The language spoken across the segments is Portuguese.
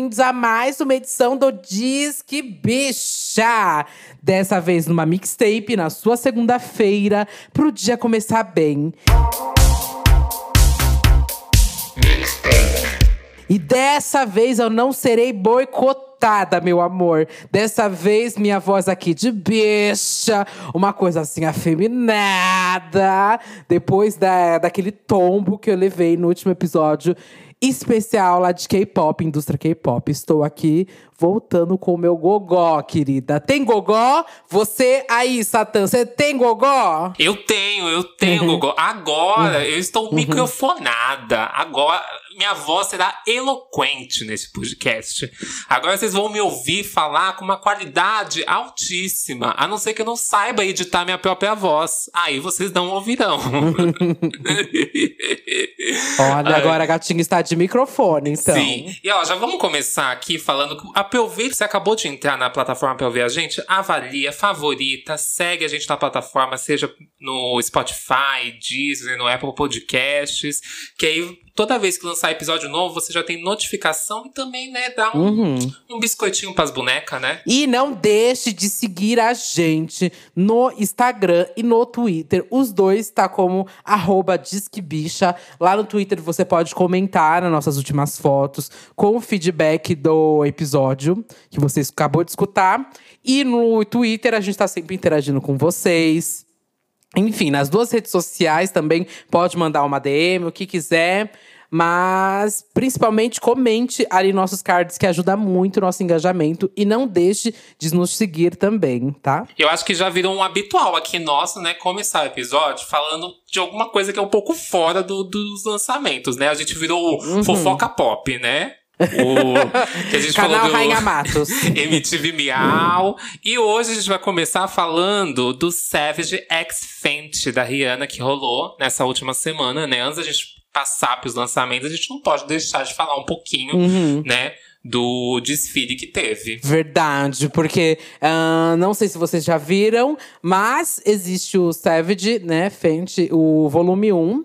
Bem-vindos a mais uma edição do Disque Bicha! Dessa vez numa mixtape, na sua segunda-feira, pro dia começar bem. E dessa vez eu não serei boicotada, meu amor. Dessa vez, minha voz aqui de bicha, uma coisa assim afeminada. Depois da, daquele tombo que eu levei no último episódio especial lá de K-pop, indústria K-pop. Estou aqui voltando com o meu gogó, querida. Tem gogó? Você aí, Satã, você tem gogó? Eu tenho, eu tenho uhum. gogó. Agora uhum. eu estou uhum. microfonada. Agora minha voz será eloquente nesse podcast. Agora vocês vão me ouvir falar com uma qualidade altíssima, a não ser que eu não saiba editar minha própria voz. Aí vocês não ouvirão. Olha, agora a gatinha está de microfone, então. Sim. E ó, já vamos começar aqui falando. A POV, você acabou de entrar na plataforma para ouvir a gente, avalia, favorita, segue a gente na plataforma, seja no Spotify, Disney, no Apple Podcasts, que aí toda vez que lançar episódio novo, você já tem notificação e também, né, dá um, uhum. um biscoitinho pras bonecas, né? E não deixe de seguir a gente no Instagram e no Twitter. Os dois tá como arroba Disquebicha. Lá no Twitter você pode comentar nas nossas últimas fotos com o feedback do episódio que você acabou de escutar. E no Twitter a gente tá sempre interagindo com vocês. Enfim, nas duas redes sociais também pode mandar uma DM, o que quiser. Mas, principalmente, comente ali nossos cards, que ajuda muito o nosso engajamento. E não deixe de nos seguir também, tá? Eu acho que já virou um habitual aqui nosso, né? Começar o episódio falando de alguma coisa que é um pouco fora do, dos lançamentos, né? A gente virou uhum. fofoca pop, né? O que a gente Canal falou do Rainha Matos. MTV Miau. E hoje a gente vai começar falando do Savage X Fenty da Rihanna que rolou nessa última semana, né? Antes da gente passar pros lançamentos, a gente não pode deixar de falar um pouquinho, uhum. né? do desfile que teve. Verdade, porque uh, não sei se vocês já viram, mas existe o Savage, né, Fenty, o volume 1,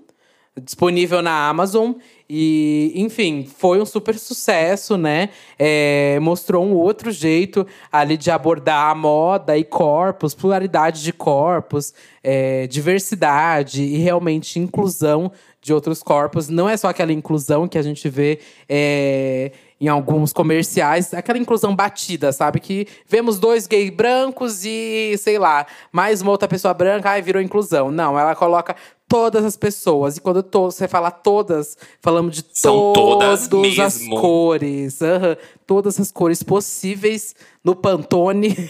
disponível na Amazon. E, enfim, foi um super sucesso, né? É, mostrou um outro jeito ali de abordar a moda e corpos, pluralidade de corpos, é, diversidade e realmente inclusão de outros corpos. Não é só aquela inclusão que a gente vê é, em alguns comerciais, aquela inclusão batida, sabe? Que vemos dois gays brancos e, sei lá, mais uma outra pessoa branca, ai, virou inclusão. Não, ela coloca todas as pessoas. E quando to você fala todas, falamos de São todas as cores. Uhum, todas as cores possíveis no Pantone.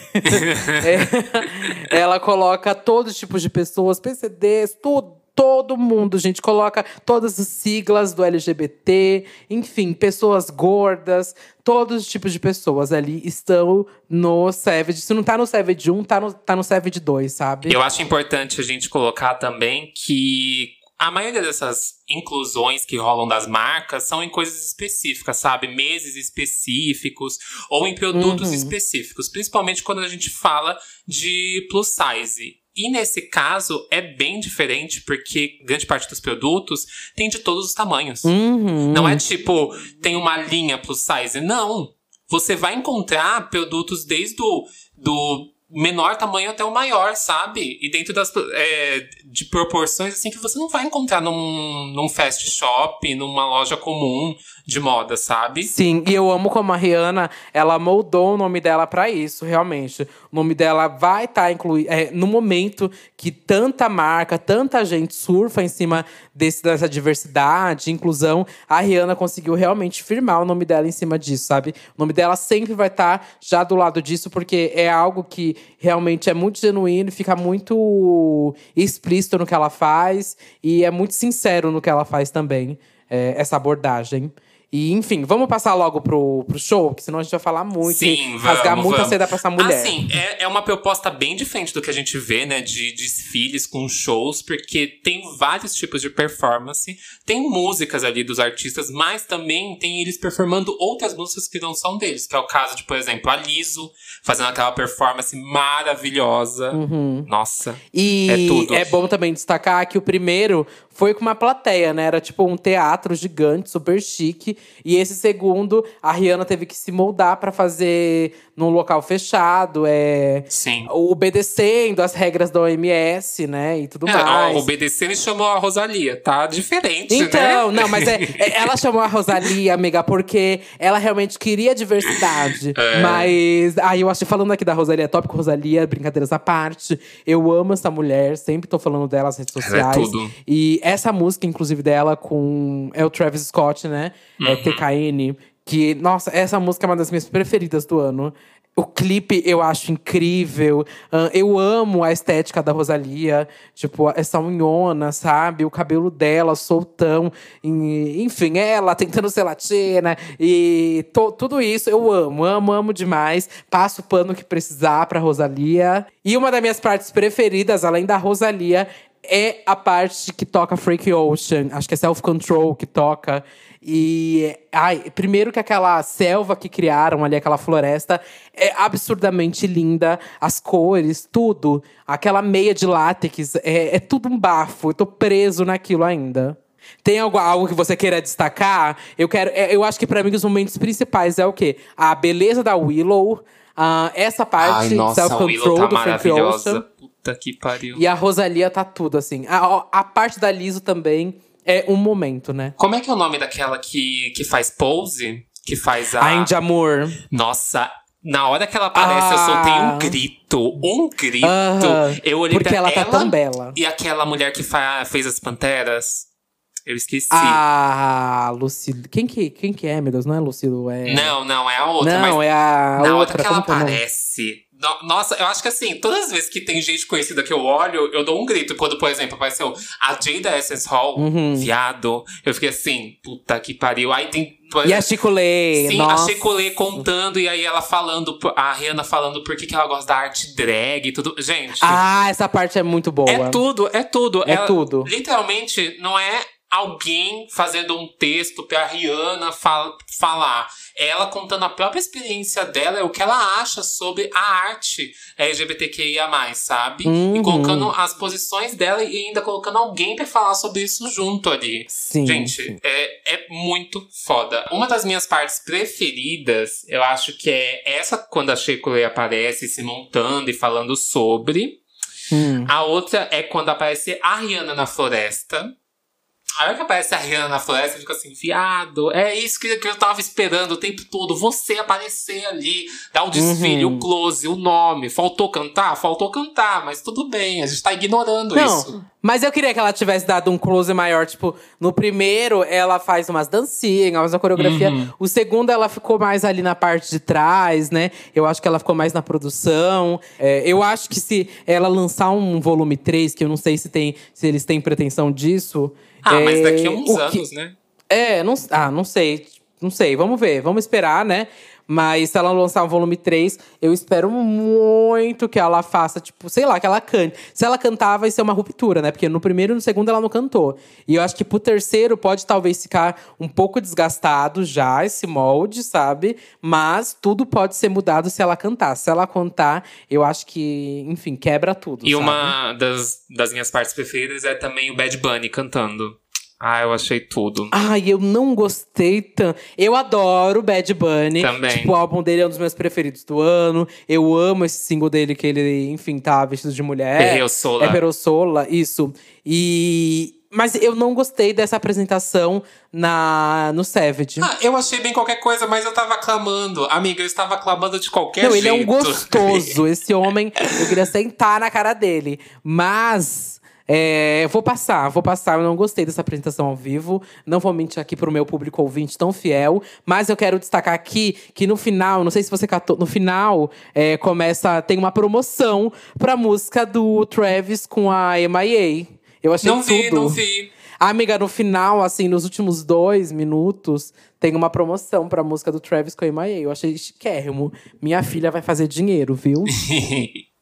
é, ela coloca todos os tipos de pessoas, PCDs, tudo todo mundo, gente. Coloca todas as siglas do LGBT, enfim, pessoas gordas, todos os tipos de pessoas ali estão no Savage. Se não tá no Savage 1, tá no, tá no Savage 2, sabe? Eu acho importante a gente colocar também que a maioria dessas inclusões que rolam das marcas são em coisas específicas, sabe? Meses específicos ou em produtos uhum. específicos, principalmente quando a gente fala de plus size. E nesse caso é bem diferente, porque grande parte dos produtos tem de todos os tamanhos. Uhum. Não é tipo, tem uma linha plus size. Não. Você vai encontrar produtos desde o do menor tamanho até o maior, sabe? E dentro das é, de proporções assim que você não vai encontrar num, num fast shop, numa loja comum de moda, sabe? Sim, e eu amo como a Rihanna, ela moldou o nome dela para isso, realmente. O nome dela vai estar tá incluído. É, no momento que tanta marca, tanta gente surfa em cima desse, dessa diversidade, inclusão, a Rihanna conseguiu realmente firmar o nome dela em cima disso, sabe? O nome dela sempre vai estar tá já do lado disso, porque é algo que realmente é muito genuíno, fica muito explícito no que ela faz e é muito sincero no que ela faz também, é, essa abordagem. E, enfim, vamos passar logo pro, pro show, porque senão a gente vai falar muito Sim, e rasgar muita vamos. seda pra essa mulher. Assim, é, é uma proposta bem diferente do que a gente vê, né? De desfiles com shows, porque tem vários tipos de performance. Tem músicas ali dos artistas, mas também tem eles performando outras músicas que não são deles. Que é o caso de, por exemplo, a Liso, fazendo aquela performance maravilhosa. Uhum. Nossa, e é tudo. é bom também destacar que o primeiro foi com uma plateia, né? Era tipo um teatro gigante, super chique. E esse segundo, a Rihanna teve que se moldar para fazer num local fechado, é. Sim. Obedecendo as regras da OMS, né? E tudo é, mais. Obedecendo e chamou a Rosalia, tá diferente, então, né? não, mas é, é, ela chamou a Rosalia, amiga, porque ela realmente queria diversidade. É. Mas. Aí eu acho, falando aqui da Rosalia, tópico Rosalia, brincadeiras à parte. Eu amo essa mulher, sempre tô falando dela nas redes sociais. Ela é tudo. E essa música, inclusive, dela com. É o Travis Scott, né? Uhum. É TKN. Que, nossa, essa música é uma das minhas preferidas do ano. O clipe eu acho incrível. Eu amo a estética da Rosalia. Tipo, essa unhona, sabe? O cabelo dela, soltão. Enfim, ela tentando ser latina. E to, tudo isso eu amo. Amo, amo demais. Passo o pano que precisar pra Rosalia. E uma das minhas partes preferidas, além da Rosalia, é a parte que toca Freak Ocean. Acho que é Self Control que toca. E ai, primeiro que aquela selva que criaram ali, aquela floresta, é absurdamente linda. As cores, tudo. Aquela meia de látex, é, é tudo um bafo. Eu tô preso naquilo ainda. Tem algo, algo que você queira destacar? Eu quero. É, eu acho que para mim os momentos principais é o quê? A beleza da Willow. Uh, essa parte self-control tá do Frank Ocean. Puta que pariu. E a Rosalia tá tudo, assim. A, a parte da Liso também é um momento, né? Como é que é o nome daquela que, que faz pose? Que faz a. A Indy Amor. Nossa, na hora que ela aparece, ah. eu soltei um grito. Um grito. Uh -huh. Eu olhei Porque pra ela, ela tá tão bela. E aquela mulher que fez as panteras. Eu esqueci. Ah, Lucido. Quem que, quem que é, meu Deus? Não é Lucido? É... Não, não, é a outra. Não, é a. Na outra hora que ela aparece. Nossa, eu acho que assim, todas as vezes que tem gente conhecida que eu olho, eu dou um grito. Quando, por exemplo, apareceu a Jada Essence Hall, uhum. viado, eu fiquei assim, puta que pariu. Aí tem. E a Chicolê. Sim, nossa. a Chicolê contando, e aí ela falando, a Rihanna falando por que ela gosta da arte drag e tudo. Gente. Ah, essa parte é muito boa. É tudo, é tudo. É ela, tudo. Literalmente, não é alguém fazendo um texto pra Rihanna fal falar. Ela contando a própria experiência dela, o que ela acha sobre a arte LGBTQIA, sabe? Uhum. E colocando as posições dela e ainda colocando alguém para falar sobre isso junto ali. Sim, Gente. É, é muito foda. Uma das minhas partes preferidas, eu acho que é essa quando a Sheikule aparece se montando e falando sobre. Hum. A outra é quando aparece a Rihanna na floresta. Aí que aparece a Rihanna na floresta, eu fico assim, viado, é isso que, que eu tava esperando o tempo todo. Você aparecer ali, dar o desfile, uhum. o close, o nome. Faltou cantar? Faltou cantar, mas tudo bem, a gente tá ignorando Não, isso. Mas eu queria que ela tivesse dado um close maior. Tipo, no primeiro, ela faz umas dancinhas, uma coreografia. Uhum. O segundo, ela ficou mais ali na parte de trás, né? Eu acho que ela ficou mais na produção. É, eu acho que se ela lançar um volume 3, que eu não sei se, tem, se eles têm pretensão disso. Ah, é, mas daqui a uns anos, que, né? É, não, ah, não sei. Não sei, vamos ver, vamos esperar, né? Mas se ela lançar um volume 3, eu espero muito que ela faça, tipo, sei lá, que ela cante. Se ela cantar, vai ser uma ruptura, né? Porque no primeiro e no segundo ela não cantou. E eu acho que pro terceiro pode talvez ficar um pouco desgastado já, esse molde, sabe? Mas tudo pode ser mudado se ela cantar. Se ela cantar, eu acho que, enfim, quebra tudo. E sabe? uma das, das minhas partes preferidas é também o Bad Bunny cantando. Ah, eu achei tudo. Ai, eu não gostei tanto. Eu adoro Bad Bunny. Também. Tipo, o álbum dele é um dos meus preferidos do ano. Eu amo esse single dele que ele, enfim, tá vestido de mulher. Perreo Sola. É Perreo Sola, isso. E… Mas eu não gostei dessa apresentação na no Savage. Ah, eu achei bem qualquer coisa, mas eu tava aclamando. Amiga, eu estava aclamando de qualquer não, jeito. Não, ele é um gostoso. Esse homem, eu queria sentar na cara dele. Mas é, vou passar, vou passar. Eu não gostei dessa apresentação ao vivo. Não vou mentir aqui pro meu público ouvinte tão fiel. Mas eu quero destacar aqui que no final, não sei se você catou, no final é, começa. Tem uma promoção pra música do Travis com a MIA. Eu achei não tudo. vi, não vi. Amiga, no final, assim, nos últimos dois minutos, tem uma promoção pra música do Travis com a MIA. Eu achei chiquérrimo. Minha filha vai fazer dinheiro, viu?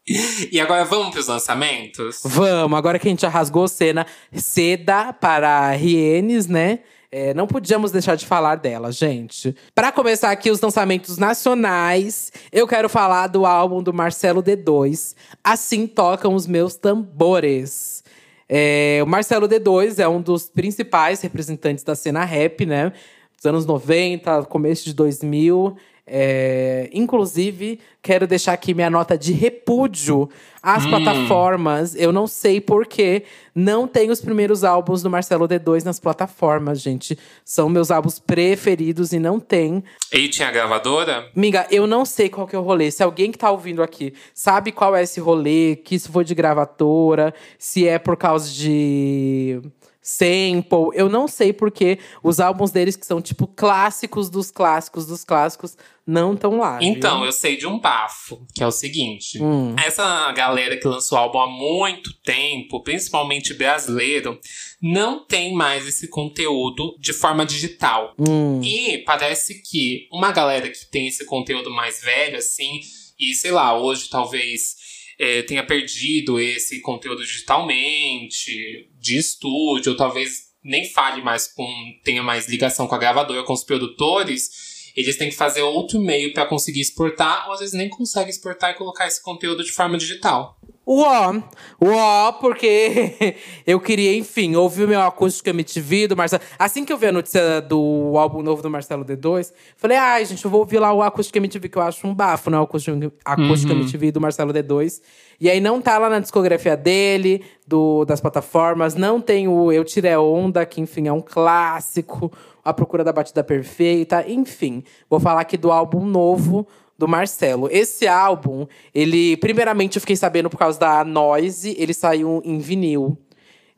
E agora vamos para os lançamentos? Vamos, agora que a gente já rasgou cena seda para Rienes, né? É, não podíamos deixar de falar dela, gente. Para começar aqui os lançamentos nacionais, eu quero falar do álbum do Marcelo D2, Assim Tocam os Meus Tambores. É, o Marcelo D2 é um dos principais representantes da cena rap, né? dos anos 90, começo de 2000. É, inclusive, quero deixar aqui minha nota de repúdio às hum. plataformas. Eu não sei porquê. Não tem os primeiros álbuns do Marcelo D2 nas plataformas, gente. São meus álbuns preferidos e não tem. E tinha gravadora? Miga, eu não sei qual que é o rolê. Se alguém que tá ouvindo aqui sabe qual é esse rolê, que isso foi de gravadora, se é por causa de sample. Eu não sei porque os álbuns deles, que são tipo clássicos dos clássicos dos clássicos, não estão lá. Então, viu? eu sei de um bafo, que é o seguinte: hum. essa galera que lançou álbum há muito tempo, principalmente brasileiro, não tem mais esse conteúdo de forma digital. Hum. E parece que uma galera que tem esse conteúdo mais velho, assim, e sei lá, hoje talvez é, tenha perdido esse conteúdo digitalmente, de estúdio, ou talvez nem fale mais com. tenha mais ligação com a gravadora, com os produtores, eles têm que fazer outro meio para conseguir exportar, ou às vezes nem conseguem exportar e colocar esse conteúdo de forma digital. Uó, uó, porque eu queria, enfim, ouvir o meu acústico MTV do Marcelo. Assim que eu vi a notícia do álbum novo do Marcelo D2, falei, ai, gente, eu vou ouvir lá o acústico MTV, que eu acho um bafo, né? O acústico, acústico uhum. MTV do Marcelo D2. E aí não tá lá na discografia dele, do, das plataformas, não tem o Eu Tirei Onda, que, enfim, é um clássico, A Procura da Batida Perfeita, enfim. Vou falar aqui do álbum novo do Marcelo. Esse álbum, ele, primeiramente, eu fiquei sabendo por causa da Noise, ele saiu em vinil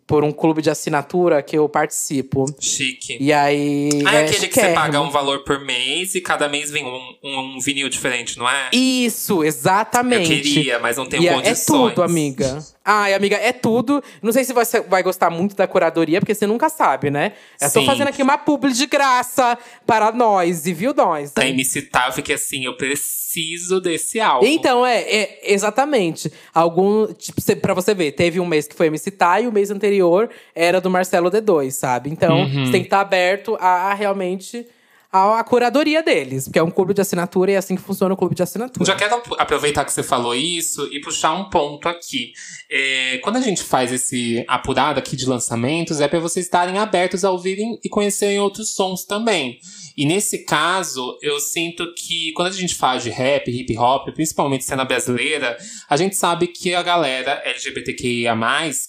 por um clube de assinatura que eu participo. Chique. E aí. Ah, é, é aquele que você paga um valor por mês e cada mês vem um, um, um, vinil diferente, não é? Isso, exatamente. Eu queria, mas não tenho e condições. É tudo, amiga. Ai, amiga, é tudo. Não sei se você vai gostar muito da curadoria, porque você nunca sabe, né? Eu Sim. tô fazendo aqui uma publi de graça para nós, e viu nós? Aí me citar, eu fiquei assim, eu preciso desse álbum. Então, é, é exatamente. Algum. Tipo, pra você ver, teve um mês que foi me citar e o mês anterior era do Marcelo D2, sabe? Então, uhum. você tem que estar tá aberto a realmente a, a, curadoria deles, porque é um clube de assinatura e é assim que funciona o clube de assinatura. Já quero aproveitar que você falou isso e puxar um ponto aqui. É, quando a gente faz esse apurado aqui de lançamentos, é para vocês estarem abertos a ouvirem e conhecerem outros sons também. E nesse caso, eu sinto que quando a gente fala de rap, hip hop, principalmente cena brasileira, a gente sabe que a galera LGBTQIA,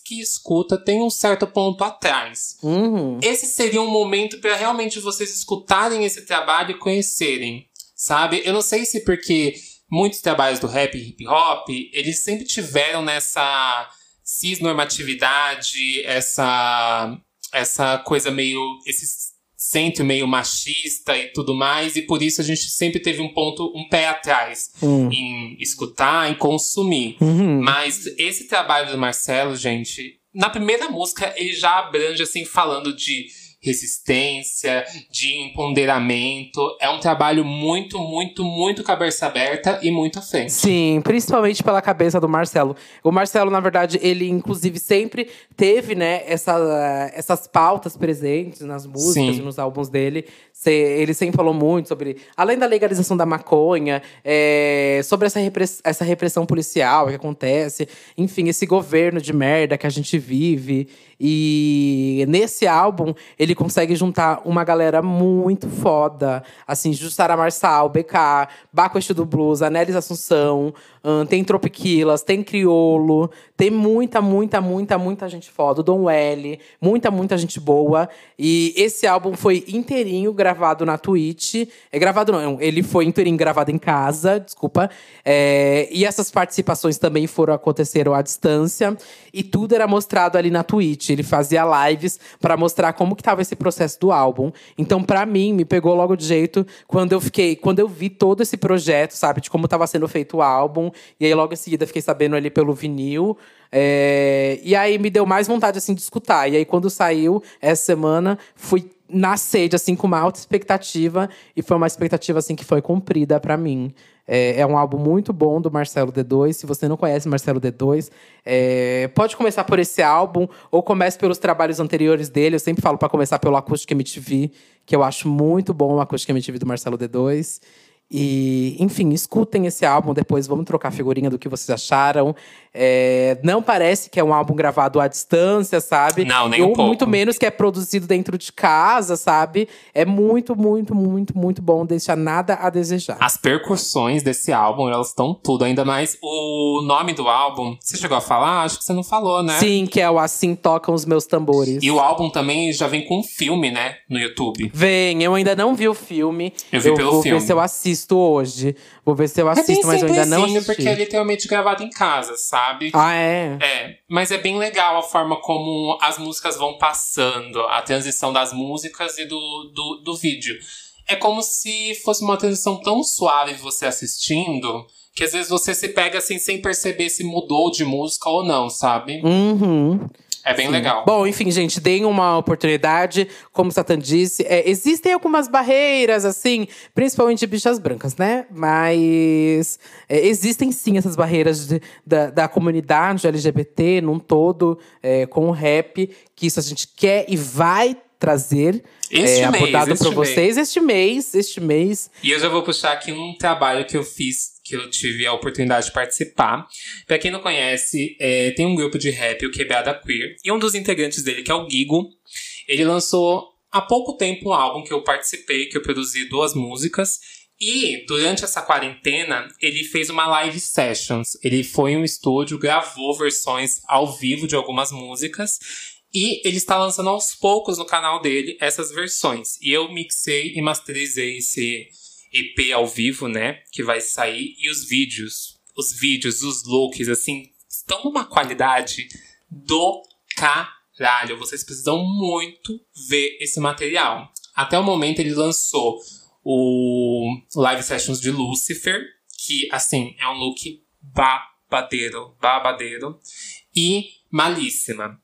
que escuta, tem um certo ponto atrás. Uhum. Esse seria um momento para realmente vocês escutarem esse trabalho e conhecerem, sabe? Eu não sei se porque muitos trabalhos do rap e hip hop, eles sempre tiveram nessa cisnormatividade, essa essa coisa meio esse centro meio machista e tudo mais, e por isso a gente sempre teve um ponto, um pé atrás hum. em escutar, em consumir. Uhum. Mas esse trabalho do Marcelo, gente, na primeira música ele já abrange assim falando de resistência, de empoderamento. É um trabalho muito, muito, muito cabeça aberta e muito à frente. Sim, principalmente pela cabeça do Marcelo. O Marcelo, na verdade, ele inclusive sempre teve, né, essa, essas pautas presentes nas músicas Sim. e nos álbuns dele. Ele sempre falou muito sobre, além da legalização da maconha, é, sobre essa, repress, essa repressão policial que acontece, enfim, esse governo de merda que a gente vive. E nesse álbum, ele consegue juntar uma galera muito foda. Assim, Jussara Marçal, BK, Baco do Blues, Anélis Assunção, tem Tropiquilas, tem Criolo, tem muita, muita, muita, muita gente foda. O Dom L, muita, muita gente boa. E esse álbum foi inteirinho gravado na Twitch. É gravado não, ele foi inteirinho gravado em casa, desculpa. É, e essas participações também foram aconteceram à distância. E tudo era mostrado ali na Twitch. Ele fazia lives para mostrar como que tava esse processo do álbum. Então, para mim, me pegou logo de jeito quando eu fiquei, quando eu vi todo esse projeto, sabe, de como tava sendo feito o álbum e aí logo em seguida fiquei sabendo ali pelo vinil. É, e aí me deu mais vontade assim de escutar. E aí quando saiu essa semana, fui na sede assim com uma alta expectativa e foi uma expectativa assim que foi cumprida para mim. É, é, um álbum muito bom do Marcelo D2. Se você não conhece Marcelo D2, é, pode começar por esse álbum ou comece pelos trabalhos anteriores dele. Eu sempre falo para começar pelo Acústica MTV, que eu acho muito bom o Acústica MTV do Marcelo D2. E, enfim, escutem esse álbum depois, vamos trocar figurinha do que vocês acharam. É, não parece que é um álbum gravado à distância, sabe? Não, nem Ou um pouco. muito menos que é produzido dentro de casa, sabe? É muito, muito, muito, muito bom, deixa nada a desejar. As percussões desse álbum, elas estão tudo. Ainda mais o nome do álbum. Você chegou a falar? Acho que você não falou, né? Sim, que é o Assim Tocam os Meus Tambores. E o álbum também já vem com um filme, né? No YouTube. Vem, eu ainda não vi o filme. Eu vi pelo vou filme. ver se eu assisto hoje. Vou ver se eu assisto, mas eu ainda não assisti. porque é literalmente gravado em casa, sabe? Ah, é? É, mas é bem legal a forma como as músicas vão passando, a transição das músicas e do, do, do vídeo. É como se fosse uma transição tão suave você assistindo, que às vezes você se pega assim sem perceber se mudou de música ou não, sabe? Uhum. É bem legal. Bom, enfim, gente, deem uma oportunidade. Como o Satan disse, é, existem algumas barreiras, assim, principalmente de bichas brancas, né? Mas é, existem sim essas barreiras de- da, da comunidade LGBT num todo, é, com o rap, que isso a gente quer e vai trazer. Este é, mês, abordado para vocês este mês, este mês. E eu já vou puxar aqui um trabalho que eu fiz, que eu tive a oportunidade de participar. Pra quem não conhece, é, tem um grupo de rap, o Quebrada Queer, e um dos integrantes dele, que é o Gigo, ele lançou há pouco tempo um álbum que eu participei, que eu produzi duas músicas. E durante essa quarentena, ele fez uma live sessions. Ele foi em um estúdio, gravou versões ao vivo de algumas músicas. E ele está lançando aos poucos no canal dele essas versões. E eu mixei e masterizei esse EP ao vivo, né? Que vai sair. E os vídeos, os vídeos, os looks, assim, estão numa qualidade do caralho. Vocês precisam muito ver esse material. Até o momento ele lançou o Live Sessions de Lucifer, que, assim, é um look babadeiro, babadeiro. E Malíssima.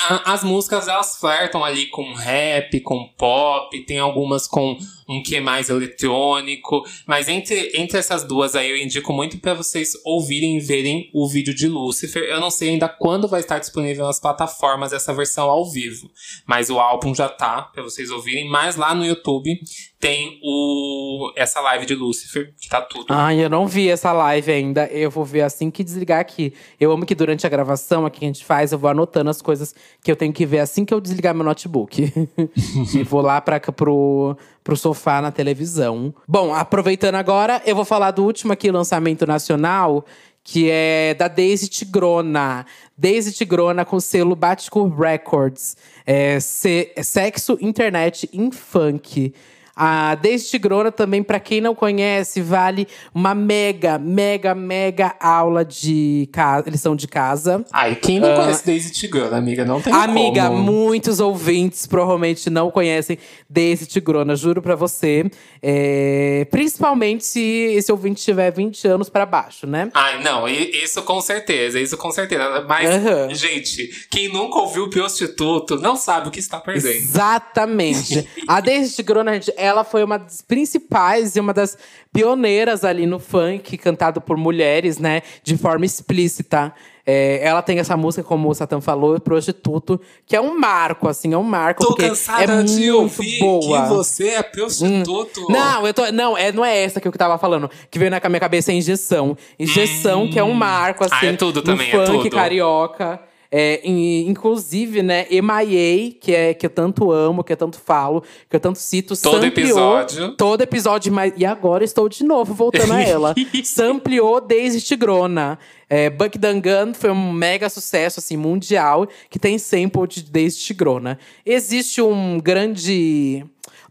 A- As músicas elas flertam ali com rap, com pop, tem algumas com um que mais eletrônico, mas entre, entre essas duas aí eu indico muito pra vocês ouvirem e verem o vídeo de Lucifer. Eu não sei ainda quando vai estar disponível nas plataformas essa versão ao vivo, mas o álbum já tá pra vocês ouvirem, mas lá no YouTube tem o essa live de Lucifer, que tá tudo. Ai, eu não vi essa live ainda. Eu vou ver assim que desligar aqui. Eu amo que durante a gravação aqui que a gente faz, eu vou anotando as coisas que eu tenho que ver assim que eu desligar meu notebook. e vou lá pra, pro, pro sofá na televisão. Bom, aproveitando agora, eu vou falar do último aqui lançamento nacional, que é da Daisy Tigrona. Daisy Tigrona com selo Batico Records. É, se- sexo, internet em funk. A Daisy Tigrona também, pra quem não conhece, vale uma mega, mega, mega aula de lição de casa. Ai, quem não conhece Daisy Tigrana, amiga, não tem Amiga, como. muitos ouvintes provavelmente não conhecem Daisy Tigrona, juro pra você. É, principalmente se esse ouvinte tiver 20 anos pra baixo, né? Ai, não, isso com certeza, isso com certeza. Mas, Aham. gente, quem nunca ouviu Prostituto não sabe o que está perdendo. Exatamente. a Daisy Tigrona, gente, ela foi uma das principais e uma das pioneiras ali no funk, cantado por mulheres, né? De forma explícita. É, ela tem essa música, como o Satan falou, Prostituto, que é um marco, assim, é um marco. Tô porque cansada é de ouvir boa. que você é prostituto. Não, eu tô. Não, é, não é essa que eu tava falando. Que veio na minha cabeça é injeção. Injeção, que é um marco, assim. Ah, é tudo no também, é funk tudo. carioca. É, in- inclusive, né, MIA, que, é, que eu tanto amo, que eu tanto falo, que eu tanto cito, Todo sampleou episódio. Todo episódio, mas, e agora estou de novo voltando a ela. Sampleou Daisy Tigrona. É, Buck Dangan foi um mega sucesso, assim, mundial, que tem sample de Daisy Tigrona. Existe um grande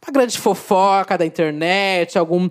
uma grande fofoca da internet, algum Hum.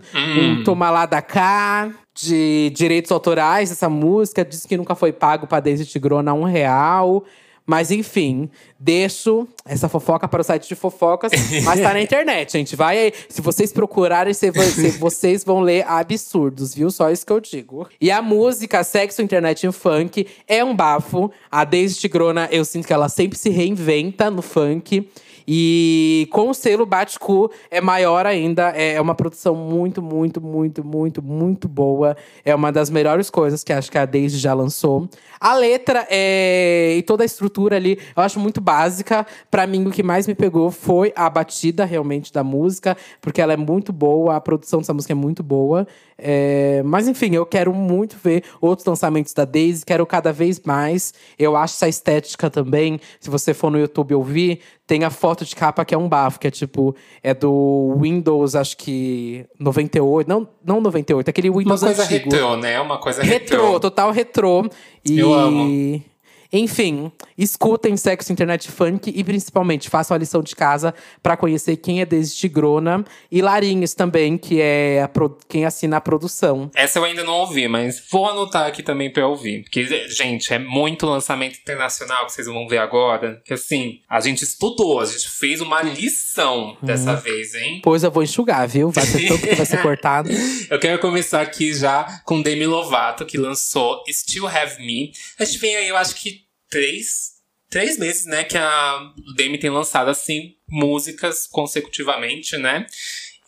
um toma lá da cá de direitos autorais dessa música. Diz que nunca foi pago pra Daisy Tigrona um real. Mas enfim, deixo essa fofoca para o site de fofocas, mas tá na internet, gente. Vai aí. Se vocês procurarem, vocês vão ler absurdos, viu? Só isso que eu digo. E a música Sexo, Internet e Funk é um bafo. A Daisy Tigrona, eu sinto que ela sempre se reinventa no funk. E com o selo Batku é maior ainda. É uma produção muito, muito, muito, muito, muito boa. É uma das melhores coisas que acho que a Daisy já lançou. A letra é... e toda a estrutura ali, eu acho muito básica. Para mim, o que mais me pegou foi a batida realmente da música, porque ela é muito boa, a produção dessa música é muito boa. É... Mas enfim, eu quero muito ver outros lançamentos da Daisy, quero cada vez mais. Eu acho essa estética também. Se você for no YouTube ouvir, tem a foto de capa que é um bafo, que é tipo, é do Windows, acho que 98, não, não 98, aquele Windows Uma coisa antigo. retrô, né? Uma coisa retrô. retrô. total retrô. E... Eu amo. Enfim, escutem Sexo Internet Funk e principalmente façam a lição de casa para conhecer quem é desde Tigrona e Larinhos também, que é pro- quem assina a produção. Essa eu ainda não ouvi, mas vou anotar aqui também pra eu ouvir. Porque, gente, é muito lançamento internacional que vocês vão ver agora. Que assim, a gente estudou, a gente fez uma lição dessa Uhum. vez, hein? Pois eu vou enxugar, viu? Vai ser tanto que vai ser cortado. Eu quero começar aqui já com Demi Lovato, que lançou Still Have Me. A gente vem aí, eu acho que três, três meses, né, que a Demi tem lançado, assim, músicas consecutivamente, né?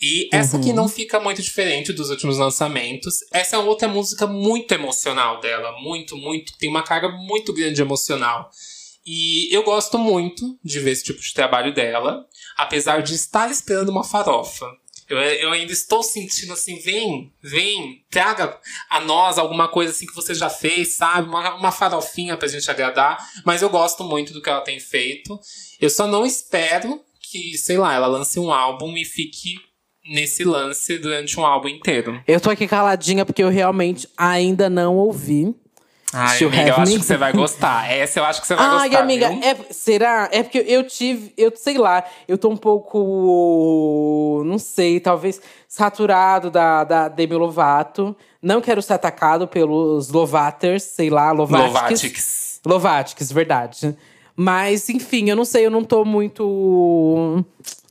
E essa aqui não fica muito diferente dos últimos lançamentos. Essa é outra música muito emocional dela. Muito, muito. Tem uma carga muito grande emocional. E eu gosto muito de ver esse tipo de trabalho dela, apesar de estar esperando uma farofa. Eu, eu ainda estou sentindo assim, vem, vem, traga a nós alguma coisa assim que você já fez, sabe? Uma, uma farofinha pra gente agradar. Mas eu gosto muito do que ela tem feito. Eu só não espero que, sei lá, ela lance um álbum e fique nesse lance durante um álbum inteiro. Eu tô aqui caladinha porque eu realmente ainda não ouvi. Ai, amiga, eu acho Me. que você vai gostar. Essa eu acho que você vai Ai, gostar. amiga, viu? é, será? É porque eu tive, eu sei lá, eu tô um pouco, não sei, talvez saturado da, da Demi Lovato. Não quero ser atacado pelos Lovaters, sei lá, Lovatics. Lovatics. Lovatics, verdade. Mas, enfim, eu não sei, eu não tô muito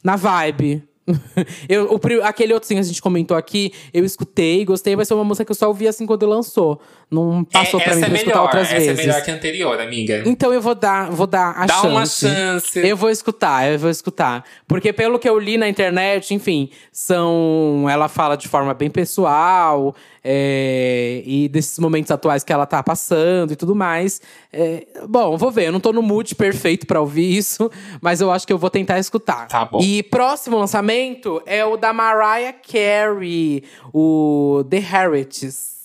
na vibe. Eu, o aquele outro sim que a gente comentou aqui, eu escutei, gostei, mas foi uma música que eu só ouvi assim quando lançou. Não passou É, pra mim essa pra é escutar melhor, outras essa vezes. é melhor que a anterior, amiga. Então eu vou dar, vou dar a Dá chance. uma chance. Eu vou escutar, eu vou escutar. Porque pelo que eu li na internet, enfim, são. Ela fala de forma bem pessoal. É, e desses momentos atuais que ela tá passando e tudo mais. É, bom, vou ver. Eu não tô no mood perfeito pra ouvir isso, mas eu acho que eu vou tentar escutar. Tá bom. E próximo lançamento é o da Mariah Carey, o The Heritage.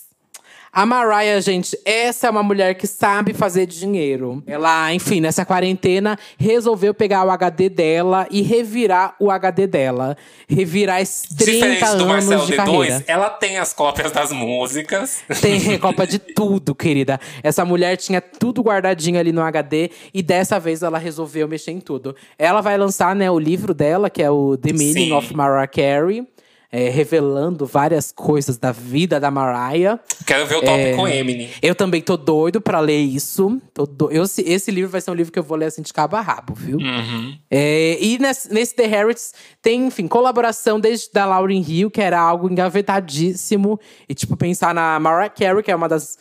A Mariah, gente, essa é uma mulher que sabe fazer dinheiro. Ela, enfim, nessa quarentena, resolveu pegar o HD dela e revirar o HD dela. Revirar esses 30 Diferente do Marcelo anos de D2, carreira. ela tem as cópias das músicas. Tem Copa de tudo, querida. Essa mulher tinha tudo guardadinho ali no HD e dessa vez ela resolveu mexer em tudo. Ela vai lançar, né, o livro dela, que é o The Meaning Sim. of Mariah Carey. É, revelando várias coisas da vida da Mariah. Quero ver o top É. com Eminem. Eu também tô doido pra ler isso. Do- eu, esse, livro vai ser um livro que eu vou ler assim de cabo a rabo, viu? Uhum. É, e nesse, nesse The Heritage tem, enfim, colaboração desde da Lauryn Hill, que era algo engavetadíssimo. E, tipo, pensar na Mariah Carey, que é uma das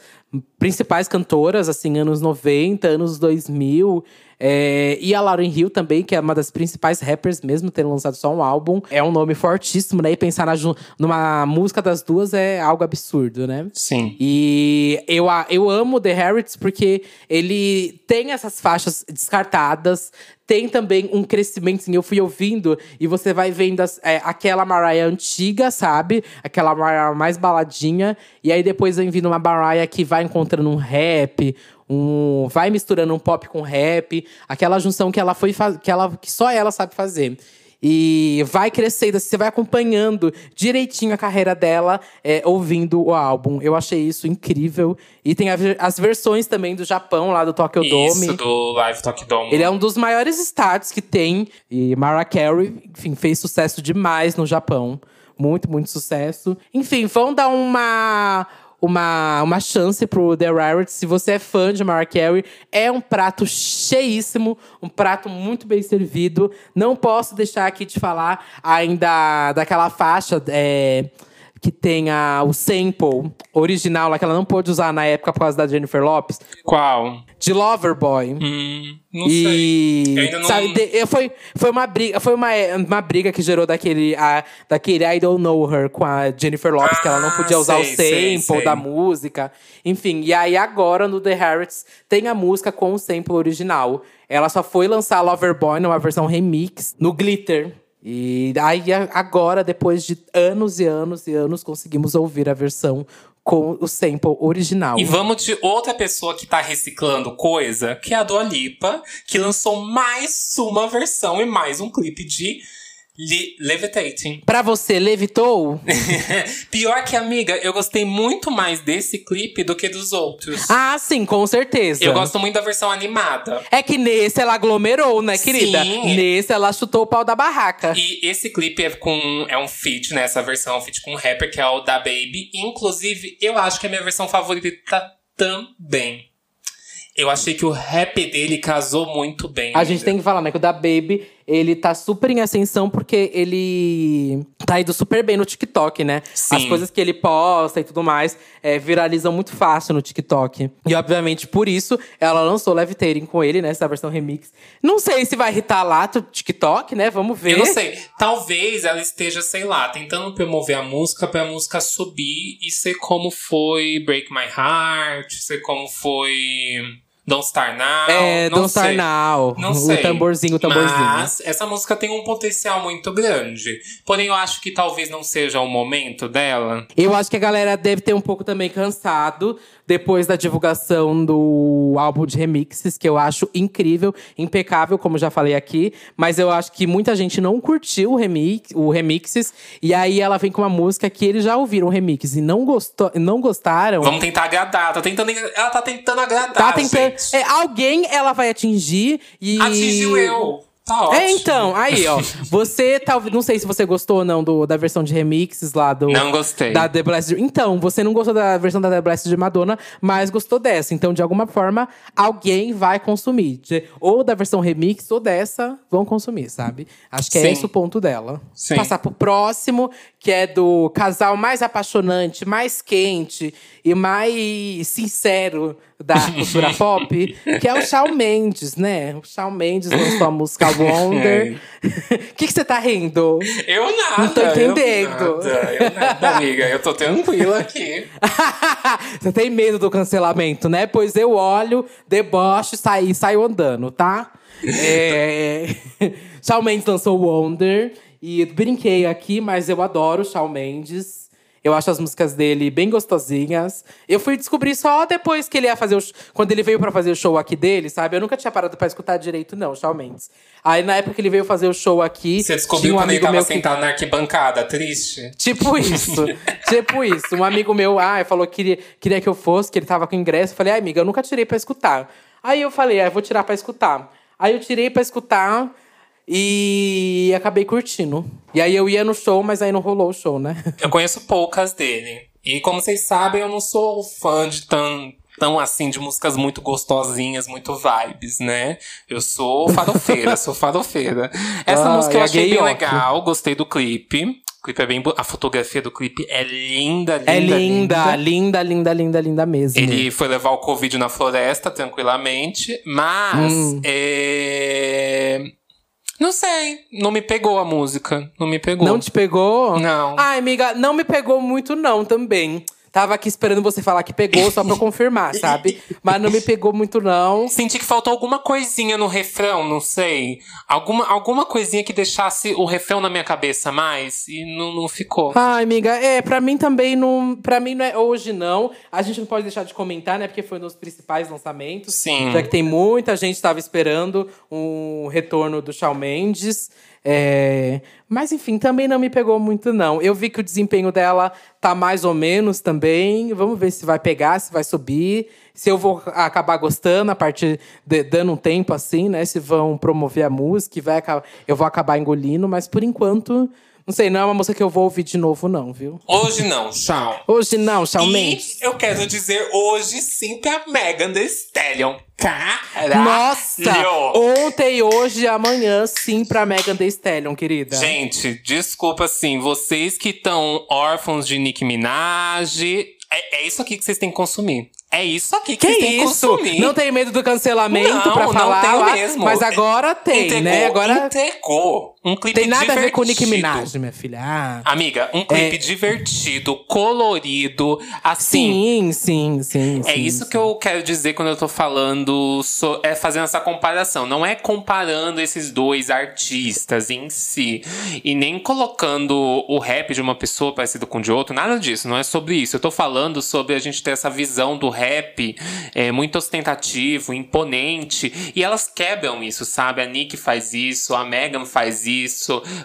principais cantoras, assim, anos 90, anos 2000. É, e a Lauryn Hill também, que é uma das principais rappers, mesmo tendo lançado só um álbum. É um nome fortíssimo, né? E pensar na numa música das duas é algo absurdo, né? Sim. E eu, eu amo The Harrods porque ele tem essas faixas descartadas, tem também um crescimento. Assim, eu fui ouvindo e você vai vendo as- é, aquela Mariah antiga, sabe? Aquela Mariah mais baladinha. E aí depois vem vindo uma Mariah que vai encontrando um rap, um, vai misturando um pop com rap, aquela junção que ela foi que ela que só ela sabe fazer. E vai crescendo, assim, você vai acompanhando direitinho a carreira dela, é, ouvindo o álbum. Eu achei isso incrível. E tem a as versões também do Japão, lá do Tokyo Dome. Isso, do Live Talk Dome. Ele é um dos maiores estádios que tem. E Mariah Carey, enfim, fez sucesso demais no Japão. Muito, muito sucesso. Enfim, vão dar uma, uma, uma chance pro The Rarity. Se você é fã de Mariah Carey, é um prato cheíssimo. Um prato muito bem servido. Não posso deixar aqui de falar ainda daquela faixa… é, que tem a, o sample original lá que ela não pôde usar na época por causa da Jennifer Lopes? Qual? De Loverboy. Hum, não e, sei. Eu ainda não- Sabe, de- foi, foi uma briga, foi uma, uma briga que gerou daquele, a, daquele I Don't Know Her com a Jennifer Lopes, que ela não Ah, podia usar o sei, sample sei, sei. da música. Enfim, e aí agora no The Harrods tem a música com o sample original. Ela só foi lançar Loverboy numa versão remix no Glitter. E aí agora, depois de anos e anos e anos, conseguimos ouvir a versão com o sample original. E vamos de outra pessoa que tá reciclando coisa, que é a Dua Lipa, que lançou mais uma versão e mais um clipe de Le- Levitating. Pra você, levitou? Pior que, amiga, eu gostei muito mais desse clipe do que dos outros. Ah, sim, com certeza. Eu gosto muito da versão animada. É que nesse ela aglomerou, né, querida? Sim. Nesse ela chutou o pau da barraca. E esse clipe é com é um feat, né? Essa versão é um feat com um rapper que é o da Baby. Inclusive, eu acho que é a minha versão favorita também. Eu achei que o rap dele casou muito bem. A gente tem que falar, né, que o da Baby, ele tá super em ascensão porque ele tá indo super bem no TikTok, né? Sim. As coisas que ele posta e tudo mais é, viralizam muito fácil no TikTok. E, obviamente, por isso, ela lançou Levitating com ele, né? Essa versão remix. Não sei se vai irritar lá o TikTok, né? Vamos ver. Eu não sei. Talvez ela esteja, sei lá, tentando promover a música pra música subir e ser como foi Break My Heart, ser como foi Don't Star Now. É, não Don't Star sei. Now. Não o sei. tamborzinho, o tamborzinho. Mas essa música tem um potencial muito grande. Porém, eu acho que talvez não seja o momento dela. Eu acho que a galera deve ter um pouco também cansado depois da divulgação do álbum de remixes, que eu acho incrível, impecável, como já falei aqui. Mas eu acho que muita gente não curtiu o, remix, o remixes. E aí ela vem com uma música que eles já ouviram o remix e não, gostou, não gostaram. Vamos tentar agradar. Tá tentando, ela tá tentando agradar. tá tentando. É, alguém ela vai atingir e. Atingiu eu. Tá ótimo. É, então, aí, ó. Você talvez. Não sei se você gostou ou não do, da versão de remixes lá do. Não gostei. Da The Blessed. Então, você não gostou da versão da The Blessed de Madonna, mas gostou dessa. Então, de alguma forma, alguém vai consumir. Ou da versão remix ou dessa, vão consumir, sabe? Acho que é Sim. esse o ponto dela. Sim. Passar pro próximo, que é do casal mais apaixonante, mais quente e mais sincero da cultura pop, que é o Shawn Mendes, né? O Shawn Mendes lançou a música Wonder. O que, que você tá rindo? Eu nada. Não tô entendendo. Eu nada, eu nada, amiga. Eu tô tranquila aqui. Você tem medo do cancelamento, né? Pois eu olho, deboche, saí, saio andando, tá? É... Shawn Mendes lançou Wonder. E brinquei aqui, mas eu adoro o Shawn Mendes. Eu acho as músicas dele bem gostosinhas. Eu fui descobrir só depois que ele ia fazer o Quando ele veio pra fazer o show aqui dele, sabe? Eu nunca tinha parado pra escutar direito, não, Shawn Mendes. Aí, na época que ele veio fazer o show aqui. Você descobriu um quando ele tava que- sentado na arquibancada, triste? Tipo isso. tipo isso. Um amigo meu, ah, falou que queria, queria que eu fosse, que ele tava com ingresso. Eu falei, ah, amiga, eu nunca tirei pra escutar. Aí eu falei, ah, eu vou tirar pra escutar. Aí eu tirei pra escutar e acabei curtindo. E aí eu ia no show, mas aí não rolou o show, né? Eu conheço poucas dele. E como vocês sabem, eu não sou fã de tão, tão assim de músicas muito gostosinhas, muito vibes, né? Eu sou farofeira, sou farofeira. Essa Ah, música eu é achei bem legal, gostei do clipe. O clipe é bem a fotografia do clipe é linda, linda, É linda, linda. linda, linda, linda, linda mesmo. Ele foi levar o Covid na floresta tranquilamente, mas Hum. é... não sei, não me pegou a música, não me pegou. Não te pegou? Não. Ai, amiga, não me pegou muito, não, também. Tava aqui esperando você falar que pegou, só pra eu confirmar, sabe? Mas não me pegou muito, não. Senti que faltou alguma coisinha no refrão, não sei. Alguma, alguma coisinha que deixasse o refrão na minha cabeça mais e não, não ficou. Ai, amiga, é, pra mim também não. Pra mim não é hoje, não. A gente não pode deixar de comentar, né? Porque foi nos principais lançamentos. Sim. Já que tem muita gente que tava esperando um retorno do Shawn Mendes. É, Mas enfim, também não me pegou muito, não. Eu vi que o desempenho dela tá mais ou menos também. Vamos ver se vai pegar, se vai subir. Se eu vou acabar gostando a partir de, dando um tempo assim, né? Se vão promover a música, vai, aca- eu vou acabar engolindo, mas por enquanto Não sei, não é uma música que eu vou ouvir de novo, não, viu? Hoje não, tchau. Hoje não, Shawn E eu quero dizer hoje sim pra Megan Thee Stallion. Caralho! Nossa! Ontem, hoje e amanhã, sim, pra Megan Thee Stallion, querida. Gente, desculpa assim, vocês que estão órfãos de Nicki Minaj, é, é isso aqui que vocês têm que consumir. É isso aqui que, Que vocês têm que isso? consumir. Não tem medo do cancelamento Não, pra não falar tenho lá, mesmo. Mas agora tem, Entregou, né? Agora entregou. Um clipe tem nada a ver com Nicki divertido. Minaj, minha filha. Ah. Amiga, um clipe divertido, colorido, assim. Sim, sim, sim. É sim, isso sim. que eu quero dizer quando eu tô falando, so- é fazendo essa comparação. Não é comparando esses dois artistas em si. E nem colocando o rap de uma pessoa parecido com o de outro. Nada disso, não é sobre isso. Eu tô falando sobre a gente ter essa visão do rap é, muito ostentativo, imponente. E elas quebram isso, sabe? A Nick faz isso, a Megan faz isso.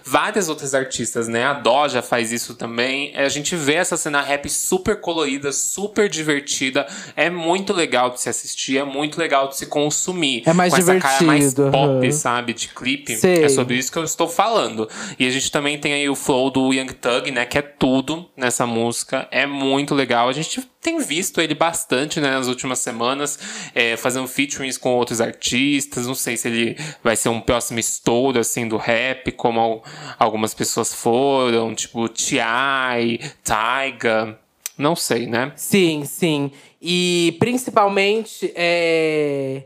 Várias outras artistas, né? A Doja faz isso também. É, A gente vê essa cena rap super colorida, super divertida. É muito legal de se assistir, é muito legal de se consumir. É mais Com essa cara mais divertido, pop, aham. sabe? De clipe. Sei. É sobre isso que eu estou falando. E a gente também tem aí o flow do Young Thug, né? Que é tudo nessa música. É muito legal. A gente tem visto ele bastante, né? Nas últimas semanas. é, fazendo featurings com outros artistas. Não sei se ele vai ser um próximo estouro, assim, do rap. Como al- algumas pessoas foram. Tipo, T.I., Tyga. Não sei, né? Sim, sim. E principalmente, é,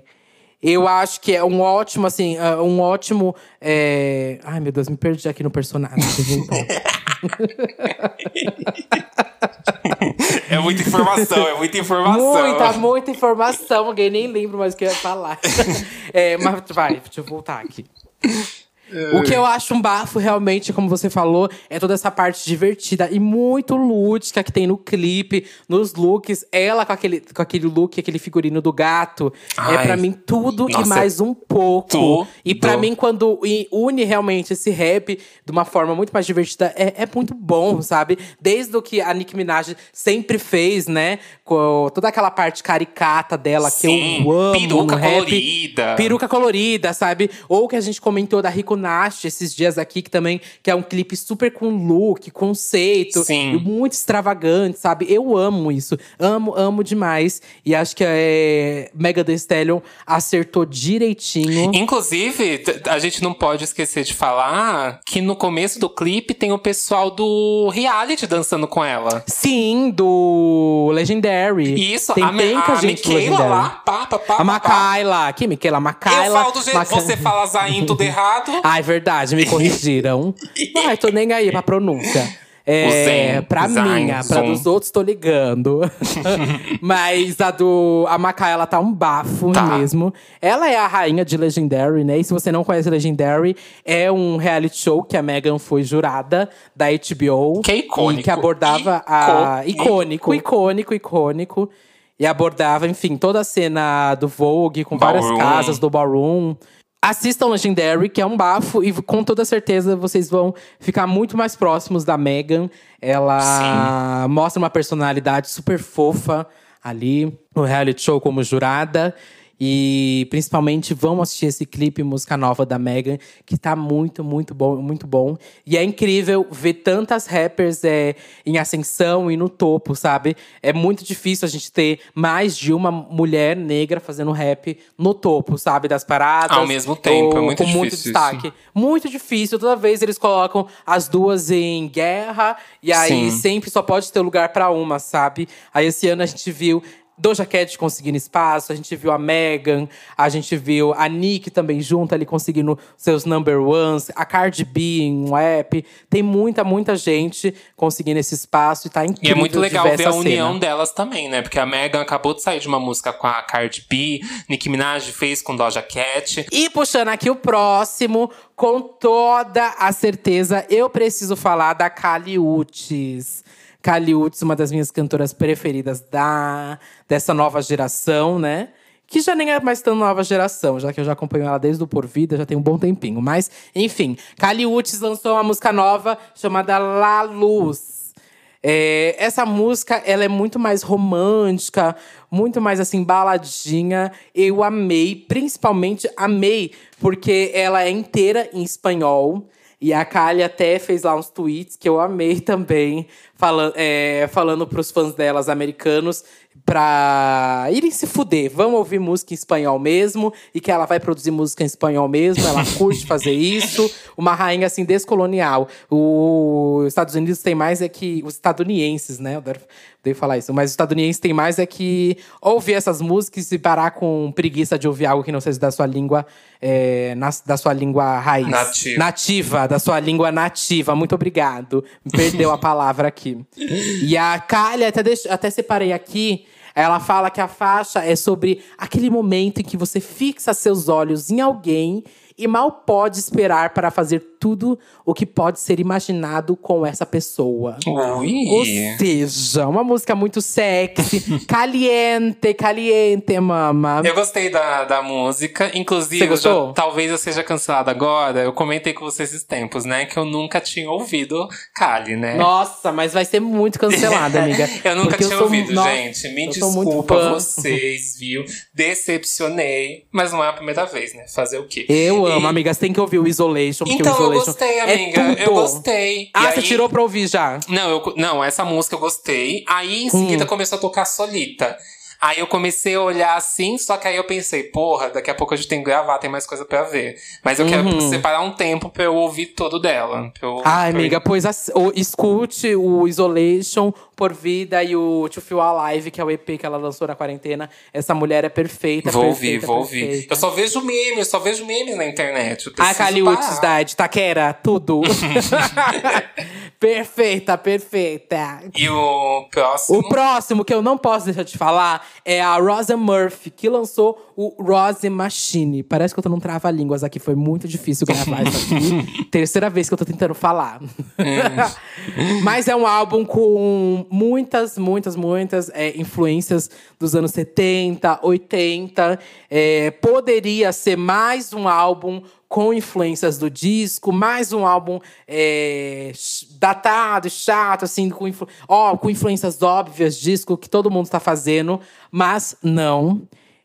eu acho que é um ótimo, assim, é, um ótimo. é, Ai, meu Deus, me perdi aqui no personagem. É muita informação, é muita informação. muita, muita informação. Alguém nem lembra mais o que eu ia falar. É, mas vai, deixa eu voltar aqui. O que eu acho um bafo, realmente, como você falou, é toda essa parte divertida e muito lúdica que tem no clipe, nos looks. Ela com aquele, com aquele look, aquele figurino do gato. é Ai. pra mim tudo Nossa, e mais um pouco. tudo. E pra mim, quando une realmente esse rap de uma forma muito mais divertida, é, é muito bom, sabe? Desde o que a Nicki Minaj sempre fez, né? Com toda aquela parte caricata dela Sim, que eu amo peruca no rap. colorida. Peruca colorida, sabe? Ou que a gente comentou da Rico Nash esses dias aqui, que também que é um clipe super com look, conceito. Sim. Muito extravagante, sabe? Eu amo isso. Amo, amo demais. E acho que é, Mega The Stallion acertou direitinho. Inclusive, a gente não pode esquecer de falar que no começo do clipe tem o pessoal do reality dançando com ela. Sim, do Legendary. Isso, Tem a, penca a gente do Michaela lá, pá, pá, pá, A. Macaila. Que Michaela? Eu Macaila. falo do jeito Maca- você fala Zayn tudo errado. Ah, é verdade, me corrigiram. Ai, tô nem aí pra pronúncia. É, Zen, pra Zayn, minha, pra dos outros tô ligando. Mas a do a Maca, ela tá um bafo Tá. mesmo. Ela é a rainha de Legendary, né? E se você não conhece Legendary, é um reality show que a Megan foi jurada da HBO. Que é icônico. E que abordava a. Icônico. Icônico, icônico. E abordava, enfim, toda a cena do Vogue, com várias Ballroom. casas do Ballroom. Assistam Legendary, que é um bafo, e com toda certeza vocês vão ficar muito mais próximos da Megan. Ela mostra uma personalidade super fofa ali no reality show como jurada. E principalmente vão assistir esse clipe música nova da Megan, que tá muito, muito bom, muito bom. E é incrível ver tantas rappers é, em ascensão e no topo, sabe? É muito difícil a gente ter mais de uma mulher negra fazendo rap no topo, sabe? Das paradas. Ao mesmo tempo, é ou muito com muito difícil destaque. Muito difícil. Toda vez eles colocam as duas em guerra. E aí Sim. sempre só pode ter lugar pra uma, sabe? Aí esse ano a gente viu Doja Cat conseguindo espaço, a gente viu a Megan, a gente viu a Nick também junto ali conseguindo seus number ones, a Cardi B em um app. Tem muita, muita gente conseguindo esse espaço e tá E incrível é muito legal ver a essa união cena. delas também, né? Porque a Megan acabou de sair de uma música com a Cardi B, Nicki Minaj fez com Doja Cat. E puxando aqui o próximo, com toda a certeza, eu preciso falar da Kali Uchis. Kali uma das minhas cantoras preferidas da, dessa nova geração, né? Que já nem é mais tão nova geração, já que eu já acompanho ela desde o Por Vida, já tem um bom tempinho. Mas, enfim, Kali lançou uma música nova chamada La Luz. É, essa música, ela é muito mais romântica, muito mais assim, baladinha. Eu amei, principalmente amei, porque ela é inteira em espanhol. E a Kali até fez lá uns tweets que eu amei também, falando, é, falando pros fãs delas americanos pra irem se fuder. Vamos ouvir música em espanhol mesmo. E que ela vai produzir música em espanhol mesmo. Ela curte fazer isso. Uma rainha, assim, descolonial. Os Estados Unidos tem mais é que… Os estadunidenses, né? Devo falar isso. Mas os estadunidenses tem mais é que ouvir essas músicas e parar com preguiça de ouvir algo que não seja da sua língua… É, na, da sua língua raiz. Nativa. Nativa, da sua língua nativa. Muito obrigado. Perdeu a palavra aqui. E a Kali, até, até separei aqui ela fala que a faixa é sobre aquele momento em que você fixa seus olhos em alguém e mal pode esperar para fazer tudo o que pode ser imaginado com essa pessoa. Ui. Ou seja, uma música muito sexy, caliente, caliente, mama. Eu gostei da, da música. Inclusive, já, talvez eu seja cancelada agora. Eu comentei com você esses tempos, né? Que eu nunca tinha ouvido Kali, né? Nossa, mas vai ser muito cancelada, amiga. eu nunca tinha eu ouvido, nossa, gente. Me desculpa vocês, viu? Decepcionei. Mas não é a primeira vez, né? Fazer o quê? Eu amo, amiga. Você tem que ouvir o Isolation. Então, o Isolation eu gostei, é amiga. tudo. eu gostei. Ah, E você aí- tirou pra ouvir já? Não, eu, não, essa música eu gostei. Aí em seguida começou a tocar Solita. Aí eu comecei a olhar assim, só que aí eu pensei, porra, daqui a pouco a gente tem que gravar, tem mais coisa pra ver. Mas eu quero separar um tempo pra eu ouvir todo dela. eu- Ai, pra eu- amiga, pois ass- o- escute o Isolation, Por Vida e o To Feel Alive, que é o EP que ela lançou na quarentena. Essa mulher é perfeita, Vou ouvir, perfeita, vou ouvir. perfeita. Eu só vejo memes, eu só vejo memes na internet. A Caliutes da Taquera, tudo. perfeita, perfeita. E o próximo. O próximo que eu não posso deixar de falar é a Rosa Murphy, que lançou o Rose Machine. Parece que eu tô num trava-línguas aqui, foi muito difícil gravar isso aqui. Terceira vez que eu tô tentando falar. Mas é um álbum com muitas, muitas, muitas é, influências dos anos 70, 80. É, poderia ser mais um álbum com influências do disco, mais um álbum é, datado, chato, assim, com, influ ó, com influências óbvias, disco que todo mundo está fazendo, mas não.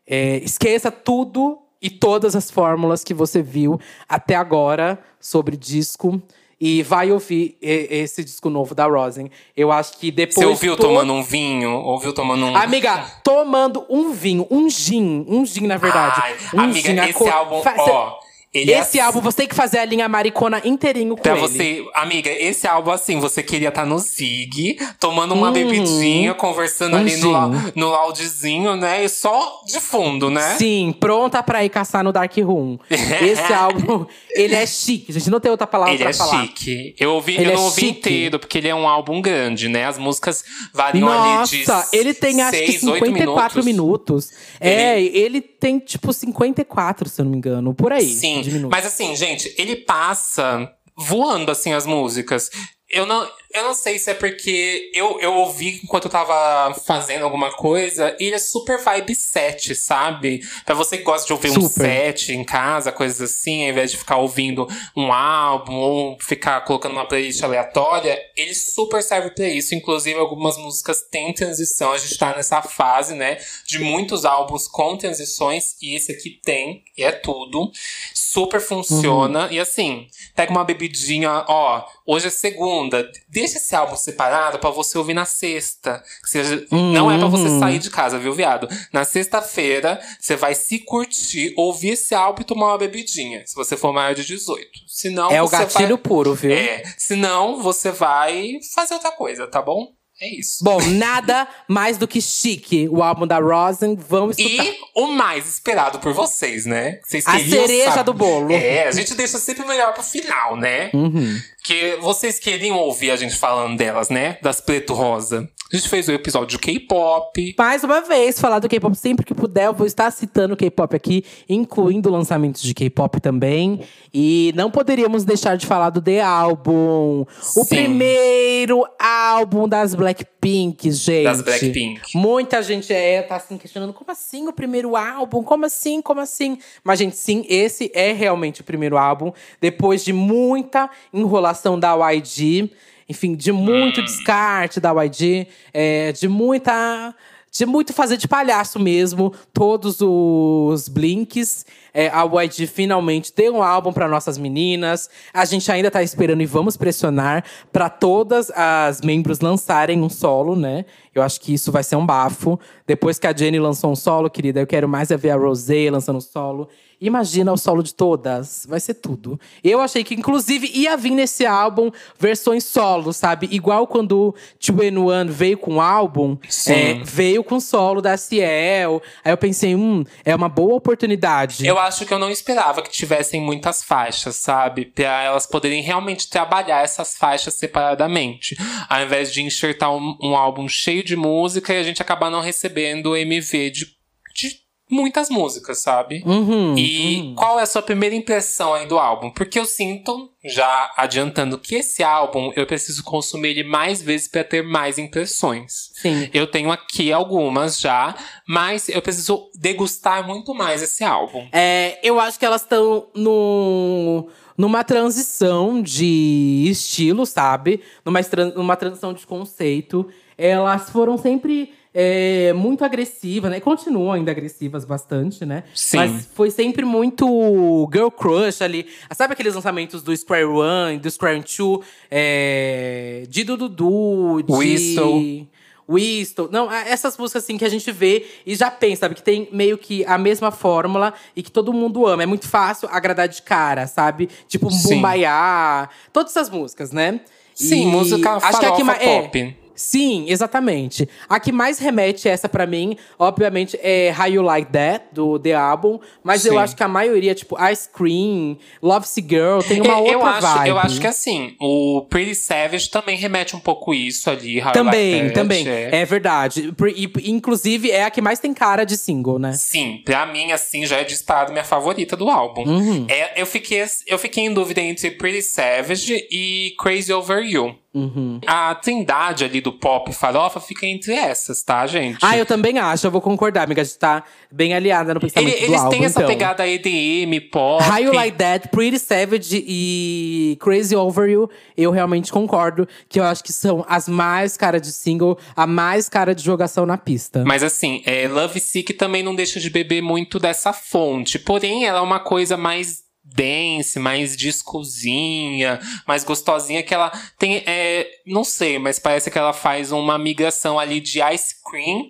É, esqueça tudo e todas as fórmulas que você viu até agora sobre disco. E vai ouvir esse disco novo da Rosen. Eu acho que depois. Você ouviu to- tomando um vinho? Ouviu tomando um. Amiga, tomando um vinho, um gin, um gin, na verdade. Ai, um amiga, gin, esse cor- álbum, Fa- ó. Ele é esse álbum, você tem que fazer a linha maricona inteirinho com Pra ele. você, amiga, esse álbum assim, você queria estar no Zig, tomando uma Hum, bebidinha, conversando um ali no, gin. no loudzinho, né? E só de fundo, né? Sim, pronta pra ir caçar no Dark Room. Esse álbum, ele é chique, gente. Não tem outra palavra Ele pra é falar. chique. Eu ouvi, Ele eu é não ouvi chique. inteiro, porque ele é um álbum grande, né? As músicas variam ali de Nossa, ele tem acho que seis, oito 54 minutos. É, Ele- ele tem tipo 54, se eu não me engano. Por aí. Sim, de minutos. mas assim, gente, ele passa voando assim as músicas. Eu não, eu não sei se é porque eu, eu ouvi enquanto eu tava fazendo alguma coisa, e ele é super vibe set, sabe? Pra você que gosta de ouvir um Super. set em casa, coisas assim, ao invés de ficar ouvindo um álbum ou ficar colocando uma playlist aleatória, ele super serve pra isso. Inclusive, algumas músicas têm transição. A gente tá nessa fase, né? De muitos álbuns com transições, e esse aqui tem, e é tudo. Super funciona. E assim, pega uma bebidinha, ó, hoje é segunda. Deixa esse álbum separado pra você ouvir na sexta. Seja- Não é pra você sair de casa, viu, viado? Na sexta-feira, você vai se curtir, ouvir esse álbum e tomar uma bebidinha. Se você for maior de 18. Senão, é o gatilho vai... puro, viu? É, senão você vai fazer outra coisa, tá bom? É isso. Bom, nada mais do que chique. O álbum da Rosen, vamos escutar. E o mais esperado por vocês, né? Vocês A cereja saber- do bolo. É, a gente deixa sempre o melhor pro final, né? Uhum. Que vocês queriam ouvir a gente falando delas, né? Das Preto Rosa. A gente fez o episódio de K-pop. Mais uma vez, falar do K-pop sempre que puder, eu vou estar citando o K-pop aqui, incluindo lançamentos de K-pop também. E não poderíamos deixar de falar do The Album. O Sim. primeiro álbum das Blackpink, gente. Das Blackpink. Muita gente é, tá assim questionando, como assim o primeiro álbum? Como assim? Como assim? Mas, gente, sim, esse é realmente o primeiro álbum. Depois de muita enrolação da YG. enfim, de muito hum. descarte da YG, é, de muita de muito fazer de palhaço mesmo, todos os blinks. É, a YG finalmente deu um álbum para nossas meninas. A gente ainda tá esperando e vamos pressionar para todas as membros lançarem um solo, né? Eu acho que isso vai ser um bafo. Depois que a Jenny lançou um solo, querida, eu quero mais é ver a Rosé lançando um solo. Imagina o solo de todas, vai ser tudo. Eu achei que, inclusive, ia vir nesse álbum versões solo, sabe? Igual quando Two One veio com o álbum, é, veio com solo da Ciel. Aí eu pensei, hum, é uma boa oportunidade. Eu acho que eu não esperava que tivessem muitas faixas, sabe? Pra elas poderem realmente trabalhar essas faixas separadamente. Ao invés de enxertar um, um álbum cheio de música e a gente acabar não recebendo MV de, de muitas músicas, sabe? Uhum, e uhum. qual é a sua primeira impressão aí do álbum? Porque eu sinto, já adiantando, que esse álbum eu preciso consumir ele mais vezes para ter mais impressões. Sim. Eu tenho aqui algumas já, mas eu preciso degustar muito mais esse álbum. É, eu acho que elas estão no numa transição de estilo, sabe? Numa, numa transição de conceito. Elas foram sempre é, muito agressiva, né? Continuam ainda agressivas bastante, né? Sim. Mas foi sempre muito girl crush ali. Sabe aqueles lançamentos do Square One, do Square Two? É, de Dudu, de… Whistle. Whistle. Não, essas músicas assim que a gente vê e já pensa, sabe? Que tem meio que a mesma fórmula e que todo mundo ama. É muito fácil agradar de cara, sabe? Tipo, Bumbaiá. Todas essas músicas, né? Sim, e música acho que aqui, é, pop. É, Sim, exatamente. A que mais remete essa para mim, obviamente, é How You Like That, do The Album. Mas Sim. eu acho que a maioria, tipo, Ice Cream, Love Sick Girl, tem uma eu, outra acho, vibe. Eu acho que assim, o Pretty Savage também remete um pouco isso ali. How também, you like também. É. é verdade. E, inclusive, é a que mais tem cara de single, né? Sim, pra mim, assim, já é disparado minha favorita do álbum. Uhum. É, eu, fiquei, eu fiquei em dúvida entre Pretty Savage e Crazy Over You. Uhum. A trindade ali do pop farofa fica entre essas, tá, gente? Ah, eu também acho, eu vou concordar, amiga. A gente tá bem aliada no pensamento Ele, do Eles álbum, têm essa então. pegada EDM, pop. How You Like That, Pretty Savage e Crazy Over You, eu realmente concordo. Que eu acho que são as mais cara de single, a mais cara de jogação na pista. Mas assim, é, Love Sick também não deixa de beber muito dessa fonte. Porém, ela é uma coisa mais dance, mais discozinha, mais gostosinha, que ela tem. É, não sei, mas parece que ela faz uma migração ali de Ice Cream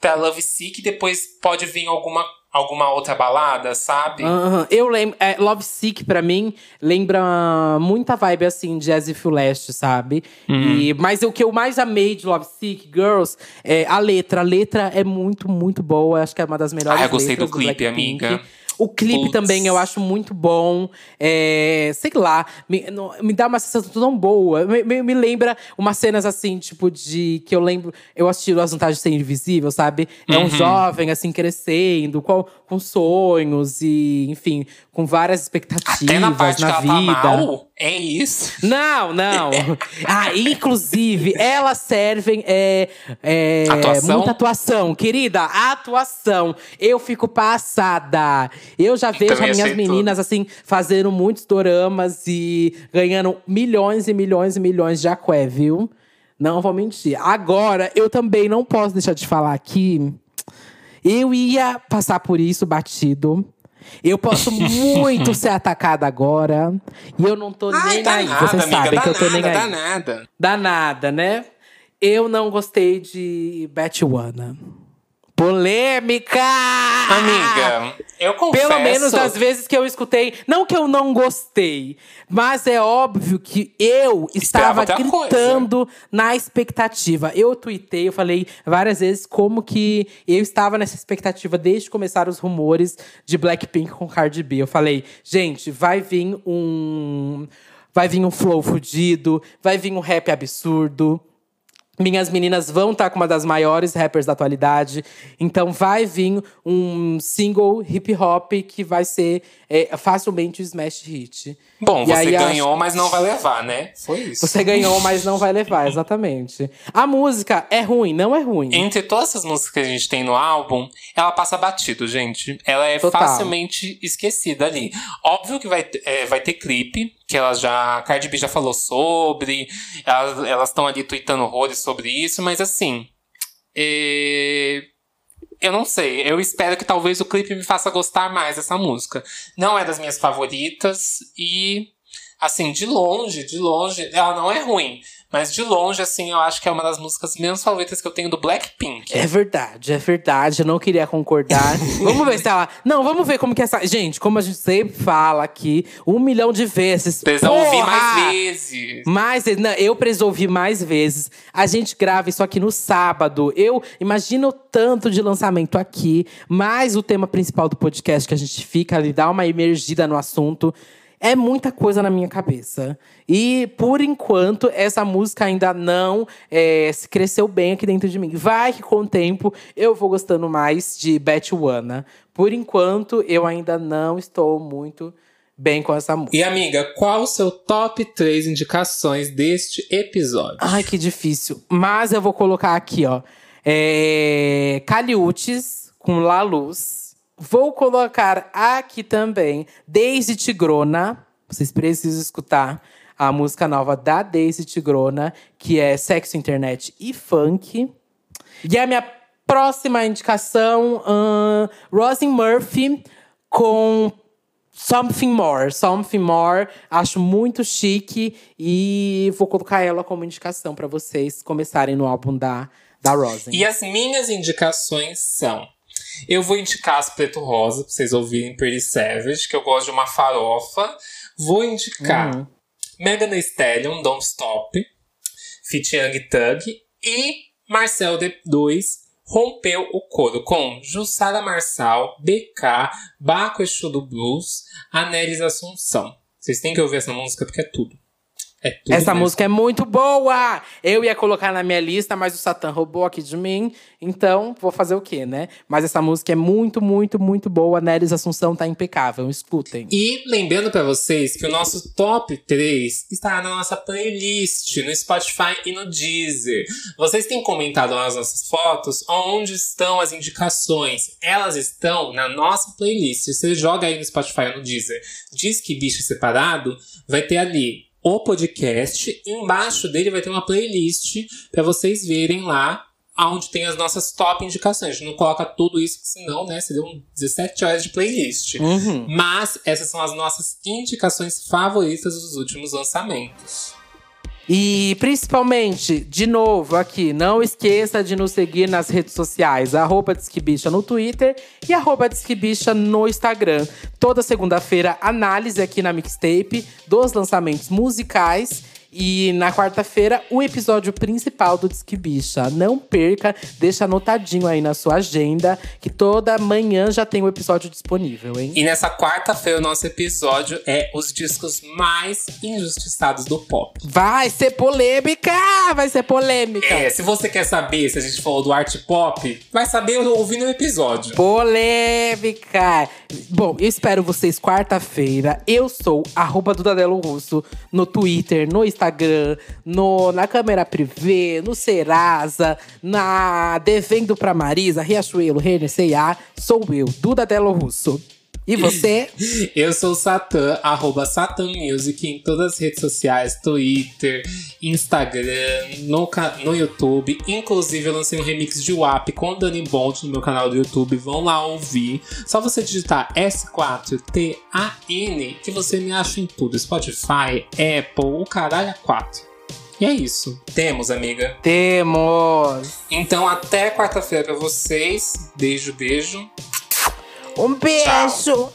pra Love Sick, depois pode vir alguma alguma outra balada, sabe? Uhum. Eu lembro. É, Love Sick, pra mim, lembra muita vibe assim de As If Last, sabe? Uhum. E, mas o que eu mais amei de Love Sick, Girls, é a letra. A letra é muito, muito boa. Acho que é uma das melhores. Ah, eu gostei do clipe, amiga. O clipe Puts. também eu acho muito bom. É, sei lá, me, me dá uma sensação tão boa. Me, me, me, lembra umas cenas assim, tipo, de. Que eu lembro. Eu assisti As Vantagens de Ser Invisível, sabe? É um uhum. jovem, assim, crescendo, com, com sonhos e, enfim, com várias expectativas Até na, parte na que vida. Ela tá mal? É isso? Não, não. ah, inclusive, elas servem é, é, atuação? muita atuação. Querida, atuação. Eu fico passada. Eu já vejo as minhas meninas, tudo. assim, fazendo muitos doramas e ganhando milhões e milhões e milhões de aqué, viu? Não vou mentir. Agora, eu também não posso deixar de falar aqui. Eu ia passar por isso batido. Eu posso muito ser atacada agora. E eu não tô Ai, nem aí. Nada, Vocês amiga, sabem que eu tô nada, nem aí. Dá nada. Dá nada, né? Eu não gostei de Batwana. Polêmica! Amiga, eu confesso… Pelo menos das vezes que eu escutei. Não que eu não gostei, mas é óbvio que eu estava gritando coisa. na expectativa. Eu tuitei, eu falei várias vezes como que eu estava nessa expectativa desde começar os rumores de Blackpink com Cardi B. Eu falei, gente, vai vir um… Vai vir um flow fudido, vai vir um rap absurdo. Minhas meninas vão estar tá com uma das maiores rappers da atualidade. Então vai vir um single hip hop que vai ser é, facilmente o smash hit. Bom, e você ganhou, acho... mas não vai levar, né? Foi isso. Você ganhou, mas não vai levar, exatamente. A música é ruim, não é ruim. Entre todas essas músicas que a gente tem no álbum, ela passa batido, gente. Ela é Total. facilmente esquecida ali. Óbvio que vai, é, vai ter clipe, que elas já. A Cardi B já falou sobre, elas estão ali tweetando horrores sobre isso, mas assim. É, eu não sei. Eu espero que talvez o clipe me faça gostar mais dessa música. Não é das minhas favoritas e. Assim, de longe, de longe, ela não é ruim. Mas de longe, assim, eu acho que é uma das músicas menos favoritas que eu tenho do Blackpink. É verdade, é verdade. Eu não queria concordar. vamos ver se ela. Não, vamos ver como que essa. Gente, como a gente sempre fala aqui, um milhão de vezes. Precisa ouvir mais vezes. Mais. Não, eu preciso ouvir mais vezes. A gente grava isso aqui no sábado. Eu imagino tanto de lançamento aqui, mais o tema principal do podcast que a gente fica ali, dá uma emergida no assunto. É muita coisa na minha cabeça. E, por enquanto, essa música ainda não é, se cresceu bem aqui dentro de mim. Vai que com o tempo eu vou gostando mais de Betwana. Por enquanto, eu ainda não estou muito bem com essa música. E amiga, qual o seu top 3 indicações deste episódio? Ai, que difícil. Mas eu vou colocar aqui, ó. É... Caliutes com La Luz. Vou colocar aqui também Daisy Tigrona. Vocês precisam escutar a música nova da Daisy Tigrona, que é Sexo, Internet e Funk. E a minha próxima indicação, uh, Rosin Murphy com Something More. Something More, acho muito chique e vou colocar ela como indicação para vocês começarem no álbum da, da Rosin. E as minhas indicações são eu vou indicar as Preto Rosa, pra vocês ouvirem Pretty Savage, que eu gosto de uma farofa. Vou indicar uhum. Megan Thee Stallion, Don't Stop, Fit Young Thug e Marcel D2 rompeu o coro com Jussara Marçal, BK, Baco Exu do Blues, Anélis Assunção. Vocês têm que ouvir essa música porque é tudo. É Essa mesmo. música é muito boa! Eu ia colocar na minha lista, mas o Satã roubou aqui de mim. Então, vou fazer o quê, né? Mas essa música é muito, muito, muito boa. Neres Assunção tá impecável. Escutem. E lembrando para vocês que o nosso top 3 está na nossa playlist, no Spotify e no Deezer. Vocês têm comentado nas nossas fotos onde estão as indicações. Elas estão na nossa playlist. Você joga aí no Spotify ou no Deezer. Diz que bicho separado, vai ter ali o podcast. Embaixo dele vai ter uma playlist para vocês verem lá onde tem as nossas top indicações. A gente não coloca tudo isso, senão, né, seriam 17 horas de playlist. Uhum. Mas essas são as nossas indicações favoritas dos últimos lançamentos. E principalmente, de novo aqui, não esqueça de nos seguir nas redes sociais, arroba Disquibicha no Twitter e arroba Disquibicha no Instagram. Toda segunda-feira, análise aqui na Mixtape dos lançamentos musicais e na quarta-feira, o episódio principal do Disque Bicha. Não perca, deixa anotadinho aí na sua agenda, que toda manhã já tem o episódio disponível, hein? E nessa quarta-feira, o nosso episódio é os discos mais injustiçados do pop. Vai ser polêmica! Vai ser polêmica! É, se você quer saber se a gente falou do art pop, vai saber ouvindo o episódio. Polêmica! Bom, eu espero vocês quarta-feira. Eu sou arroba Dudadelo Russo no Twitter, no Instagram Instagram, no, na câmera privê, no Serasa, na Devendo pra Marisa, Riachuelo, Renner, C&A, sou eu, Duda Delo Russo. E você? Eu sou o Satã, arroba Satan Music em todas as redes sociais, Twitter, Instagram, no, no YouTube. Inclusive, eu lancei um remix de WAP com Dani Bond no meu canal do YouTube. Vão lá ouvir. Só você digitar S4TAN que você me acha em tudo. Spotify, Apple, o caralho a 4. E é isso. Temos, amiga? Temos! Então, até quarta-feira pra vocês. Beijo, beijo. Um beijo. Tchau.